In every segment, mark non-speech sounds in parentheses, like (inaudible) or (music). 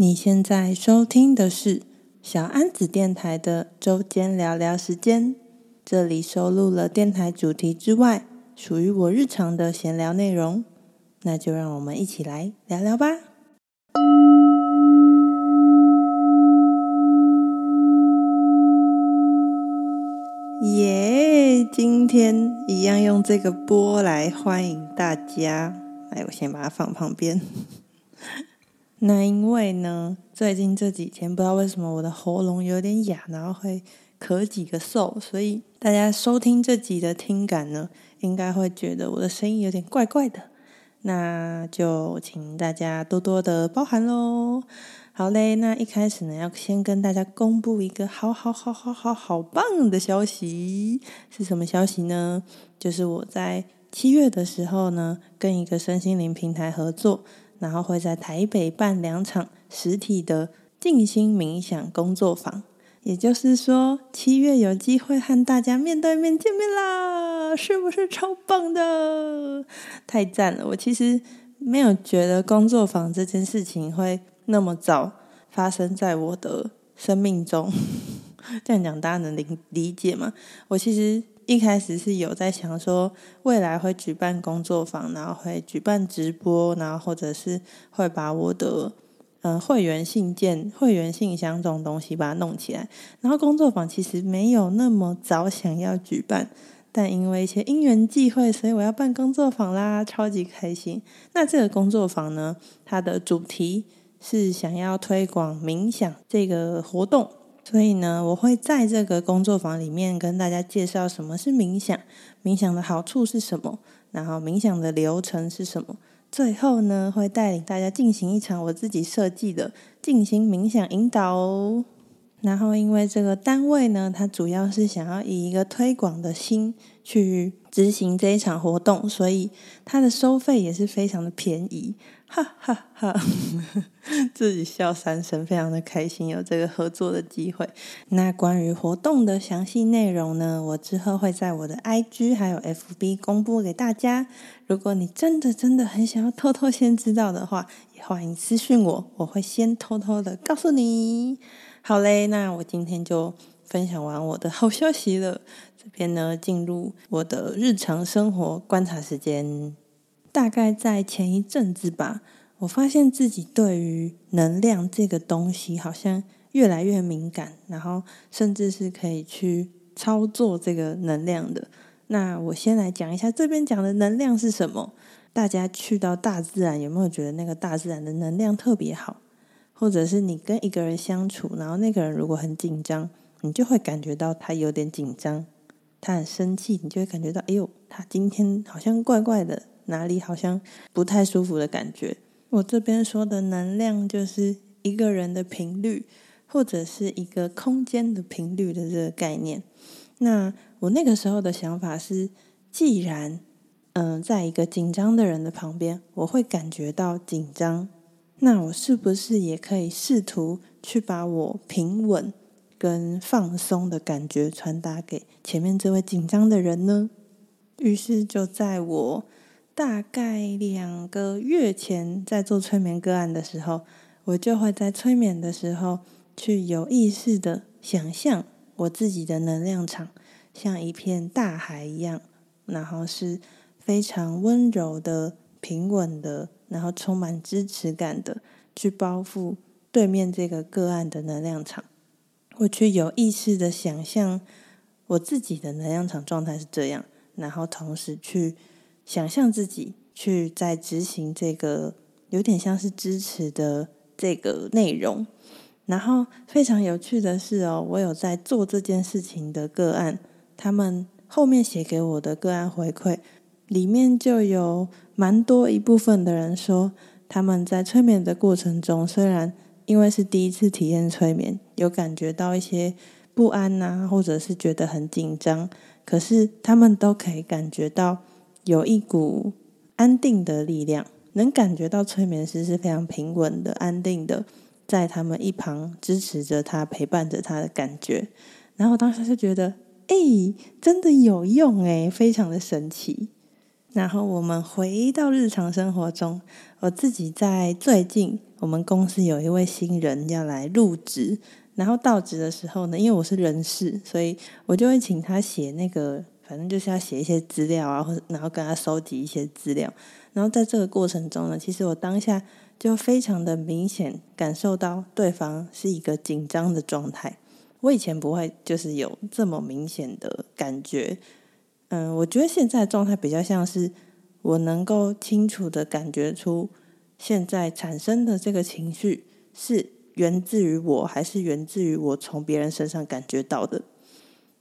你现在收听的是小安子电台的周间聊聊时间，这里收录了电台主题之外，属于我日常的闲聊内容。那就让我们一起来聊聊吧。耶今天一样用这个波来欢迎大家。来，我先把它放旁边。那因为呢，最近这几天不知道为什么我的喉咙有点哑，然后会咳几个嗽，所以大家收听这集的听感呢，应该会觉得我的声音有点怪怪的。那就请大家多多的包涵喽。好嘞，那一开始呢，要先跟大家公布一个好好好好好好棒的消息，是什么消息呢？就是我在七月的时候呢，跟一个身心灵平台合作。然后会在台北办两场实体的静心冥想工作坊，也就是说，七月有机会和大家面对面见面啦，是不是超棒的？太赞了！我其实没有觉得工作坊这件事情会那么早发生在我的生命中，(laughs) 这样讲大家能理理解吗？我其实。一开始是有在想说，未来会举办工作坊，然后会举办直播，然后或者是会把我的嗯、会员信件、会员信箱这种东西把它弄起来。然后工作坊其实没有那么早想要举办，但因为一些因缘际会，所以我要办工作坊啦，超级开心。那这个工作坊呢，它的主题是想要推广冥想这个活动。所以呢，我会在这个工作坊里面跟大家介绍什么是冥想，冥想的好处是什么，然后冥想的流程是什么。最后呢，会带领大家进行一场我自己设计的进行冥想引导哦。然后，因为这个单位呢，它主要是想要以一个推广的心去执行这一场活动，所以它的收费也是非常的便宜。哈哈哈，自己笑三声，非常的开心有这个合作的机会。那关于活动的详细内容呢，我之后会在我的 IG 还有 FB 公布给大家。如果你真的真的很想要偷偷先知道的话，也欢迎私讯我，我会先偷偷的告诉你。好嘞，那我今天就分享完我的好消息了。这边呢，进入我的日常生活观察时间。大概在前一阵子吧，我发现自己对于能量这个东西好像越来越敏感，然后甚至是可以去操作这个能量的。那我先来讲一下这边讲的能量是什么。大家去到大自然，有没有觉得那个大自然的能量特别好？或者是你跟一个人相处，然后那个人如果很紧张，你就会感觉到他有点紧张，他很生气，你就会感觉到，哎呦，他今天好像怪怪的。哪里好像不太舒服的感觉？我这边说的能量就是一个人的频率，或者是一个空间的频率的这个概念。那我那个时候的想法是，既然嗯、在一个紧张的人的旁边，我会感觉到紧张，那我是不是也可以试图去把我平稳跟放松的感觉传达给前面这位紧张的人呢？于是就在我。大概两个月前，在做催眠个案的时候，我就会在催眠的时候去有意识的想象我自己的能量场像一片大海一样，然后是非常温柔的、平稳的，然后充满支持感的去包覆对面这个个案的能量场。我去有意识的想象我自己的能量场状态是这样，然后同时去。想象自己去在执行这个有点像是支持的这个内容，然后非常有趣的是哦，我有在做这件事情的个案，他们后面写给我的个案回馈里面就有蛮多一部分的人说，他们在催眠的过程中，虽然因为是第一次体验催眠，有感觉到一些不安呐，或者是觉得很紧张，可是他们都可以感觉到。有一股安定的力量，能感觉到催眠师是非常平稳的、安定的，在他们一旁支持着他、陪伴着他的感觉。然后当时就觉得，哎，真的有用哎，非常的神奇。然后我们回到日常生活中，我自己在最近我们公司有一位新人要来入职，然后到职的时候呢，因为我是人事，所以我就会请他写那个，反正就是要写一些资料啊，或者然后跟他收集一些资料。然后在这个过程中呢，其实我当下就非常的明显感受到对方是一个紧张的状态。我以前不会就是有这么明显的感觉，嗯，我觉得现在的状态比较像是我能够清楚的感觉出。现在产生的这个情绪是源自于我，还是源自于我从别人身上感觉到的？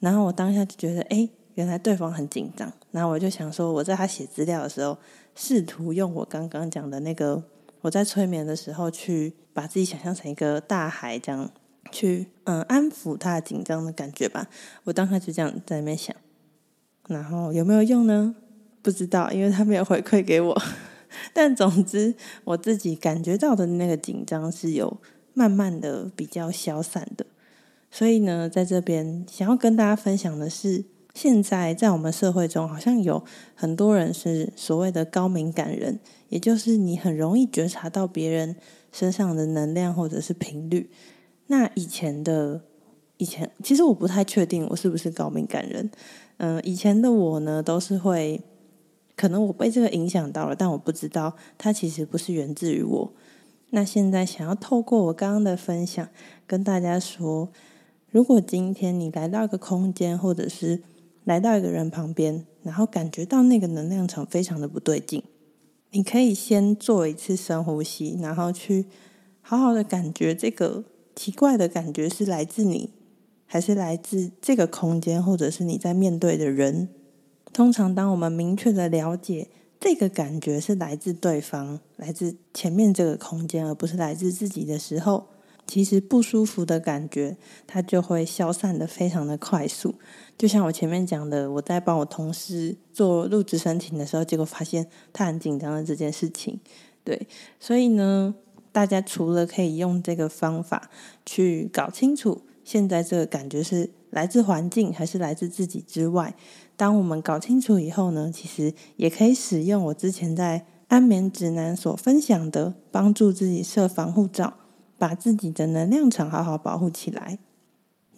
然后我当下就觉得，哎，原来对方很紧张。然后我就想说，我在他写资料的时候，试图用我刚刚讲的那个，我在催眠的时候，去把自己想象成一个大海，这样去嗯安抚他紧张的感觉吧。我当下就这样在那边想，然后有没有用呢？不知道，因为他没有回馈给我。(laughs) 但总之，我自己感觉到的那个紧张是有慢慢的比较消散的。所以呢，在这边想要跟大家分享的是，现在在我们社会中，好像有很多人是所谓的高敏感人，也就是你很容易觉察到别人身上的能量或者是频率。那以前的以前，其实我不太确定我是不是高敏感人。嗯、以前的我呢，都是会。可能我被这个影响到了，但我不知道它其实不是源自于我。那现在想要透过我刚刚的分享，跟大家说，如果今天你来到一个空间，或者是来到一个人旁边，然后感觉到那个能量场非常的不对劲，你可以先做一次深呼吸，然后去好好的感觉这个奇怪的感觉是来自你，还是来自这个空间，或者是你在面对的人。通常，当我们明确的了解这个感觉是来自对方、来自前面这个空间，而不是来自自己的时候，其实不舒服的感觉它就会消散得非常的快速。就像我前面讲的，我在帮我同事做入职申请的时候，结果发现他很紧张的这件事情。对，所以呢，大家除了可以用这个方法去搞清楚现在这个感觉是来自环境还是来自自己之外，当我们搞清楚以后呢，其实也可以使用我之前在安眠指南所分享的，帮助自己设防护罩，把自己的能量场好好保护起来。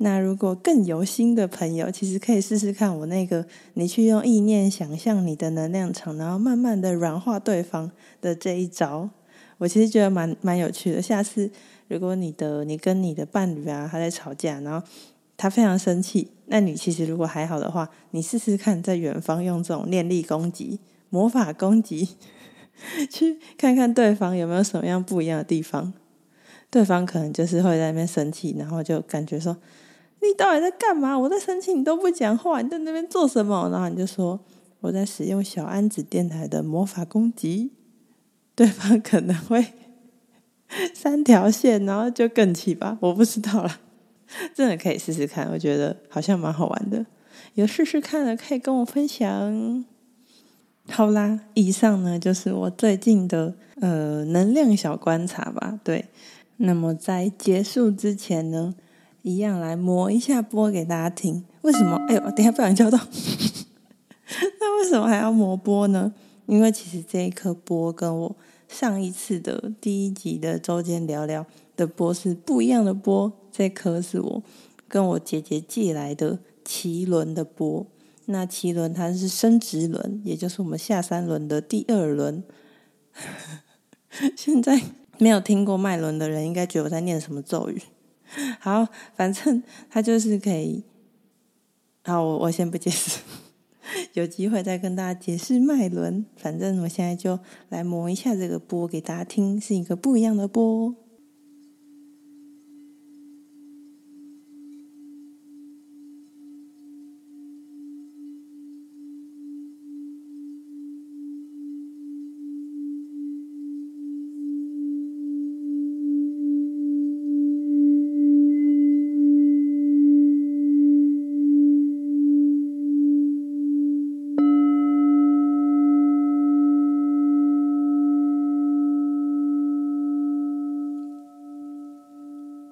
那如果更有心的朋友，其实可以试试看我那个，你去用意念想象你的能量场，然后慢慢的软化对方的这一招。我其实觉得蛮蛮有趣的。下次如果你的你跟你的伴侣啊，他在吵架，然后他非常生气。那你其实如果还好的话，你试试看在远方用这种念力攻击、魔法攻击，(laughs) 去看看对方有没有什么样不一样的地方。对方可能就是会在那边生气，然后就感觉说：“你到底在干嘛？我在生气，你都不讲话，你在那边做什么？”然后你就说：“我在使用小安子电台的魔法攻击。” (laughs) 对方可能会三条线，然后就更气吧，我不知道了。(laughs) 真的可以试试看，我觉得好像蛮好玩的。有试试看的可以跟我分享。好啦，以上呢就是我最近的呃能量小观察吧。对，那么在结束之前呢，一样来磨一下钵给大家听。为什么？哎呦，等下不小心叫到。(laughs) 那为什么还要磨钵呢？因为其实这一颗钵跟我上一次的第一集的周间聊聊的钵是不一样的钵。这颗是我跟我姐姐借来的脐轮的钵，那脐轮它是生殖轮，也就是我们下三轮的第二轮。(laughs) 现在没有听过麦伦的人，应该觉得我在念什么咒语。(laughs) 好，反正他就是可以。好，我我先不解释，(laughs) 有机会再跟大家解释麦伦。反正我现在就来磨一下这个波给大家听，是一个不一样的波。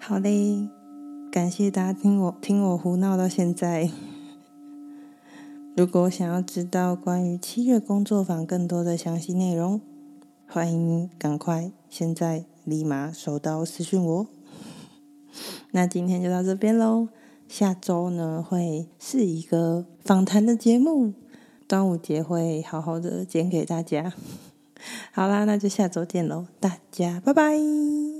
好嘞，感谢大家听我听我胡闹到现在。(laughs) 如果想要知道关于七月工作坊更多的详细内容，欢迎赶快现在立马收到私讯我。(laughs) 那今天就到这边喽，下周呢会是一个访谈的节目，端午节会好好的剪给大家。(laughs) 好啦，那就下周见喽，大家拜拜。